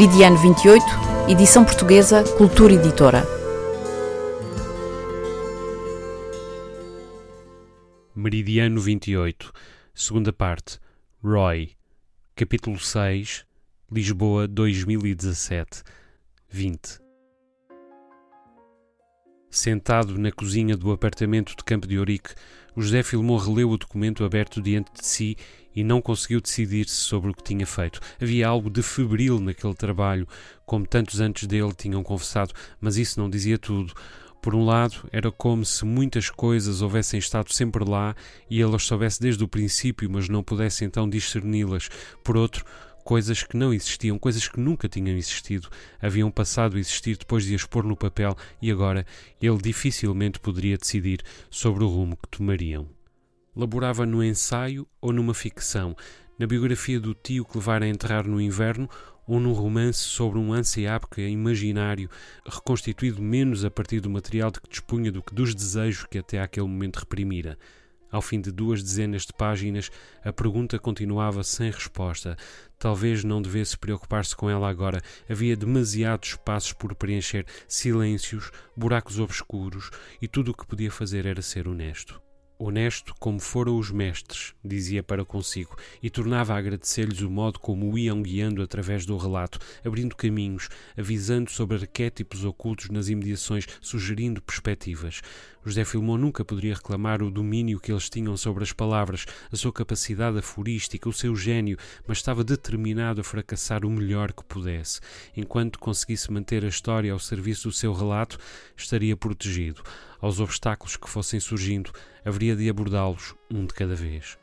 Meridiano 28, edição portuguesa, Cultura Editora. Meridiano 28, segunda parte, Roy, capítulo 6, Lisboa 2017, 20. Sentado na cozinha do apartamento de Campo de Ourique, José Filmon releu o documento aberto diante de si e não conseguiu decidir-se sobre o que tinha feito. Havia algo de febril naquele trabalho, como tantos antes dele tinham confessado, mas isso não dizia tudo. Por um lado, era como se muitas coisas houvessem estado sempre lá e ele as soubesse desde o princípio, mas não pudesse então discerni-las. Por outro, coisas que não existiam, coisas que nunca tinham existido, haviam passado a existir depois de as pôr no papel e agora ele dificilmente poderia decidir sobre o rumo que tomariam. Laborava no ensaio ou numa ficção, na biografia do tio que levara a enterrar no inverno ou num romance sobre um ansiápica imaginário, reconstituído menos a partir do material de que dispunha do que dos desejos que até aquele momento reprimira. Ao fim de duas dezenas de páginas, a pergunta continuava sem resposta. Talvez não devesse preocupar-se com ela agora. Havia demasiados espaços por preencher, silêncios, buracos obscuros, e tudo o que podia fazer era ser honesto. Honesto como foram os mestres, dizia para consigo, e tornava a agradecer-lhes o modo como o iam guiando através do relato, abrindo caminhos, avisando sobre arquétipos ocultos nas imediações, sugerindo perspectivas. José Filmon nunca poderia reclamar o domínio que eles tinham sobre as palavras, a sua capacidade aforística, o seu gênio, mas estava determinado a fracassar o melhor que pudesse. Enquanto conseguisse manter a história ao serviço do seu relato, estaria protegido aos obstáculos que fossem surgindo, haveria de abordá-los um de cada vez.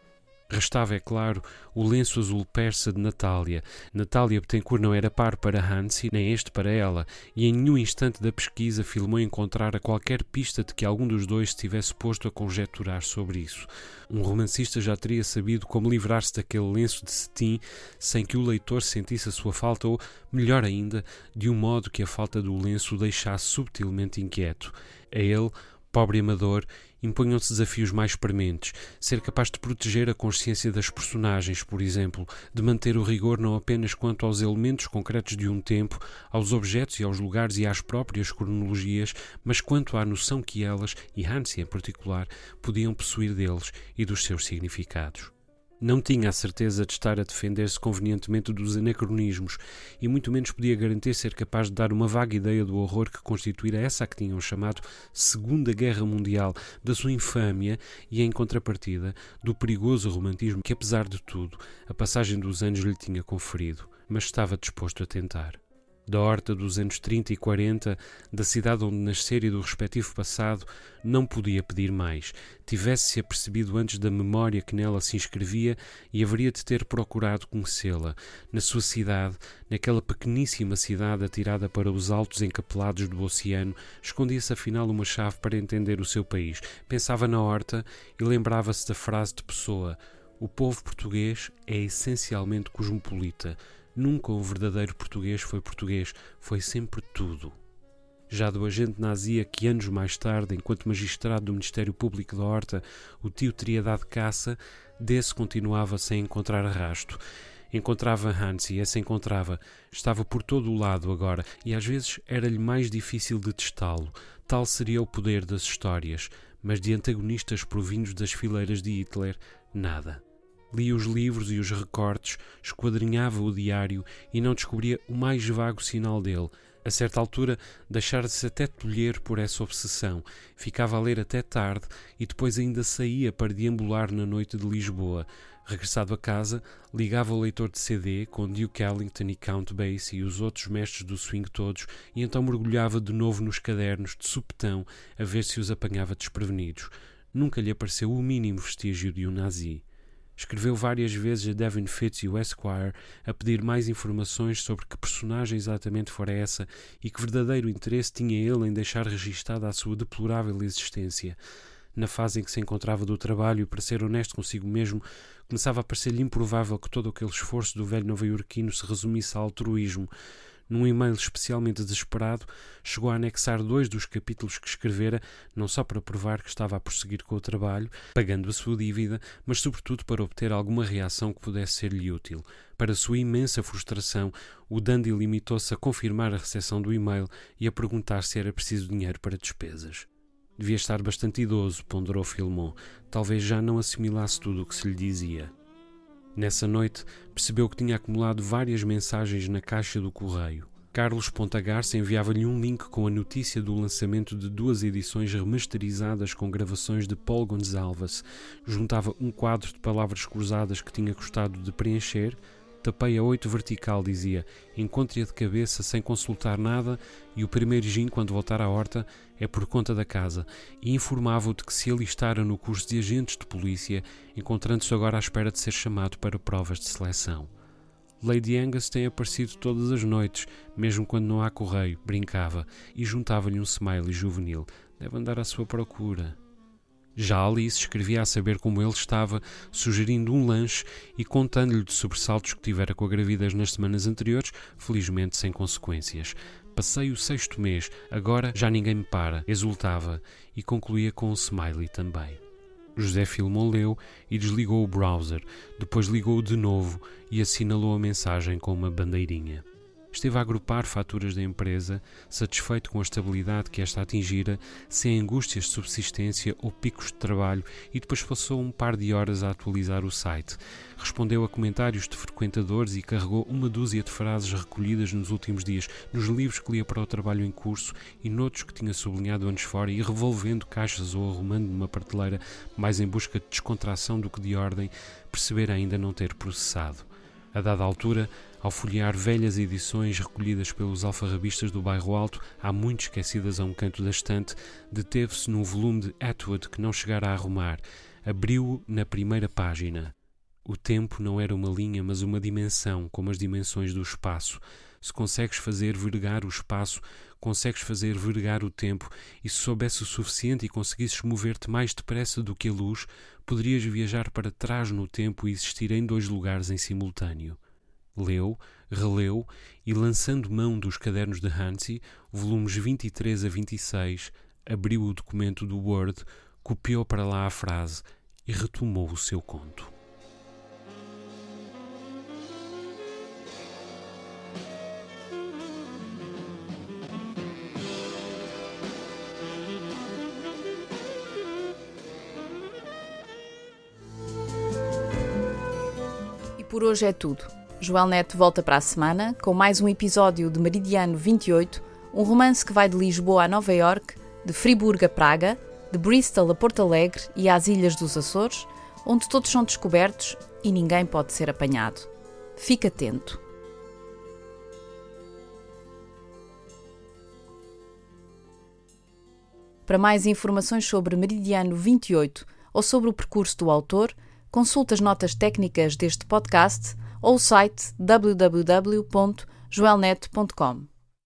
Restava, é claro, o lenço azul persa de Natália. Natália Betancourt não era par para Hansi, nem este para ela, e em nenhum instante da pesquisa filmou encontrar a qualquer pista de que algum dos dois se tivesse posto a conjecturar sobre isso. Um romancista já teria sabido como livrar-se daquele lenço de cetim sem que o leitor sentisse a sua falta, ou, melhor ainda, de um modo que a falta do lenço o deixasse subtilmente inquieto. A ele, pobre amador, impunham-se desafios mais prementes, ser capaz de proteger a consciência das personagens, por exemplo, de manter o rigor não apenas quanto aos elementos concretos de um tempo, aos objetos e aos lugares e às próprias cronologias, mas quanto à noção que elas, e Hansi em particular, podiam possuir deles e dos seus significados. Não tinha a certeza de estar a defender-se convenientemente dos anacronismos e muito menos podia garantir ser capaz de dar uma vaga ideia do horror que constituíra essa que tinham chamado Segunda Guerra Mundial, da sua infâmia e, em contrapartida, do perigoso romantismo que, apesar de tudo, a passagem dos anos lhe tinha conferido, mas estava disposto a tentar da horta dos anos 30 e 40, da cidade onde nascer e do respectivo passado, não podia pedir mais. Tivesse-se apercebido antes da memória que nela se inscrevia e haveria de ter procurado conhecê-la. Na sua cidade, naquela pequeníssima cidade atirada para os altos encapelados do oceano, escondia-se afinal uma chave para entender o seu país. Pensava na horta e lembrava-se da frase de Pessoa: O povo português é essencialmente cosmopolita. Nunca um verdadeiro português foi português, foi sempre tudo. Já do agente nazi a que anos mais tarde, enquanto magistrado do Ministério Público da Horta, o tio teria dado caça, desse continuava sem encontrar rasto. Encontrava Hans e essa encontrava. Estava por todo o lado agora e às vezes era-lhe mais difícil detestá-lo. Tal seria o poder das histórias, mas de antagonistas provindos das fileiras de Hitler, nada. Lia os livros e os recortes, esquadrinhava o diário e não descobria o mais vago sinal dele. A certa altura, deixara-se até tolher por essa obsessão. Ficava a ler até tarde e depois ainda saía para deambular na noite de Lisboa. Regressado a casa, ligava o leitor de CD com Duke Ellington e Count Basie e os outros mestres do swing todos e então mergulhava de novo nos cadernos de supetão a ver se os apanhava desprevenidos. Nunca lhe apareceu o mínimo vestígio de um nazi. Escreveu várias vezes a Devin Fitz e o Esquire a pedir mais informações sobre que personagem exatamente fora essa e que verdadeiro interesse tinha ele em deixar registada a sua deplorável existência. Na fase em que se encontrava do trabalho e para ser honesto consigo mesmo, começava a parecer-lhe improvável que todo aquele esforço do velho nova-iorquino se resumisse a altruísmo, num e-mail especialmente desesperado, chegou a anexar dois dos capítulos que escrevera, não só para provar que estava a prosseguir com o trabalho, pagando a sua dívida, mas sobretudo para obter alguma reação que pudesse ser-lhe útil. Para sua imensa frustração, o Dandy limitou-se a confirmar a recepção do e-mail e a perguntar se era preciso dinheiro para despesas. Devia estar bastante idoso, ponderou Filmon. Talvez já não assimilasse tudo o que se lhe dizia. Nessa noite, percebeu que tinha acumulado várias mensagens na caixa do correio. Carlos Pontagarça enviava-lhe um link com a notícia do lançamento de duas edições remasterizadas com gravações de Paul Gonçalves. Juntava um quadro de palavras cruzadas que tinha gostado de preencher, Tapei a oito vertical, dizia. Encontre-a de cabeça sem consultar nada e o primeiro gin, quando voltar à horta, é por conta da casa. E informava-o de que se alistara no curso de agentes de polícia, encontrando-se agora à espera de ser chamado para provas de seleção. Lady Angus tem aparecido todas as noites, mesmo quando não há correio, brincava, e juntava-lhe um smiley juvenil. Deve andar à sua procura. Já Alice escrevia a saber como ele estava, sugerindo um lanche e contando-lhe de sobressaltos que tivera com a gravidez nas semanas anteriores, felizmente sem consequências. Passei o sexto mês, agora já ninguém me para, exultava, e concluía com um smiley também. José Filmon leu e desligou o browser, depois ligou-o de novo e assinalou a mensagem com uma bandeirinha. Esteve a agrupar faturas da empresa, satisfeito com a estabilidade que esta atingira, sem angústias de subsistência ou picos de trabalho, e depois passou um par de horas a atualizar o site. Respondeu a comentários de frequentadores e carregou uma dúzia de frases recolhidas nos últimos dias, nos livros que lia para o trabalho em curso e noutros que tinha sublinhado anos fora, e revolvendo caixas ou arrumando numa prateleira, mais em busca de descontração do que de ordem, perceber ainda não ter processado. A dada altura, ao folhear velhas edições recolhidas pelos alfarrabistas do bairro Alto, há muito esquecidas a um canto da estante, deteve-se num volume de Atwood que não chegara a arrumar. Abriu-o na primeira página. O tempo não era uma linha, mas uma dimensão, como as dimensões do espaço. Se consegues fazer vergar o espaço, consegues fazer vergar o tempo, e se soubesse o suficiente e conseguisses mover-te mais depressa do que a luz, poderias viajar para trás no tempo e existir em dois lugares em simultâneo. Leu, releu e, lançando mão dos cadernos de Hansi, volumes 23 a 26, abriu o documento do Word, copiou para lá a frase e retomou o seu conto. E por hoje é tudo. Joel Neto volta para a semana com mais um episódio de Meridiano 28, um romance que vai de Lisboa a Nova York, de Friburgo a Praga, de Bristol a Porto Alegre e às Ilhas dos Açores, onde todos são descobertos e ninguém pode ser apanhado. Fique atento. Para mais informações sobre Meridiano 28 ou sobre o percurso do autor, consulte as notas técnicas deste podcast ou o site www.joelnet.com.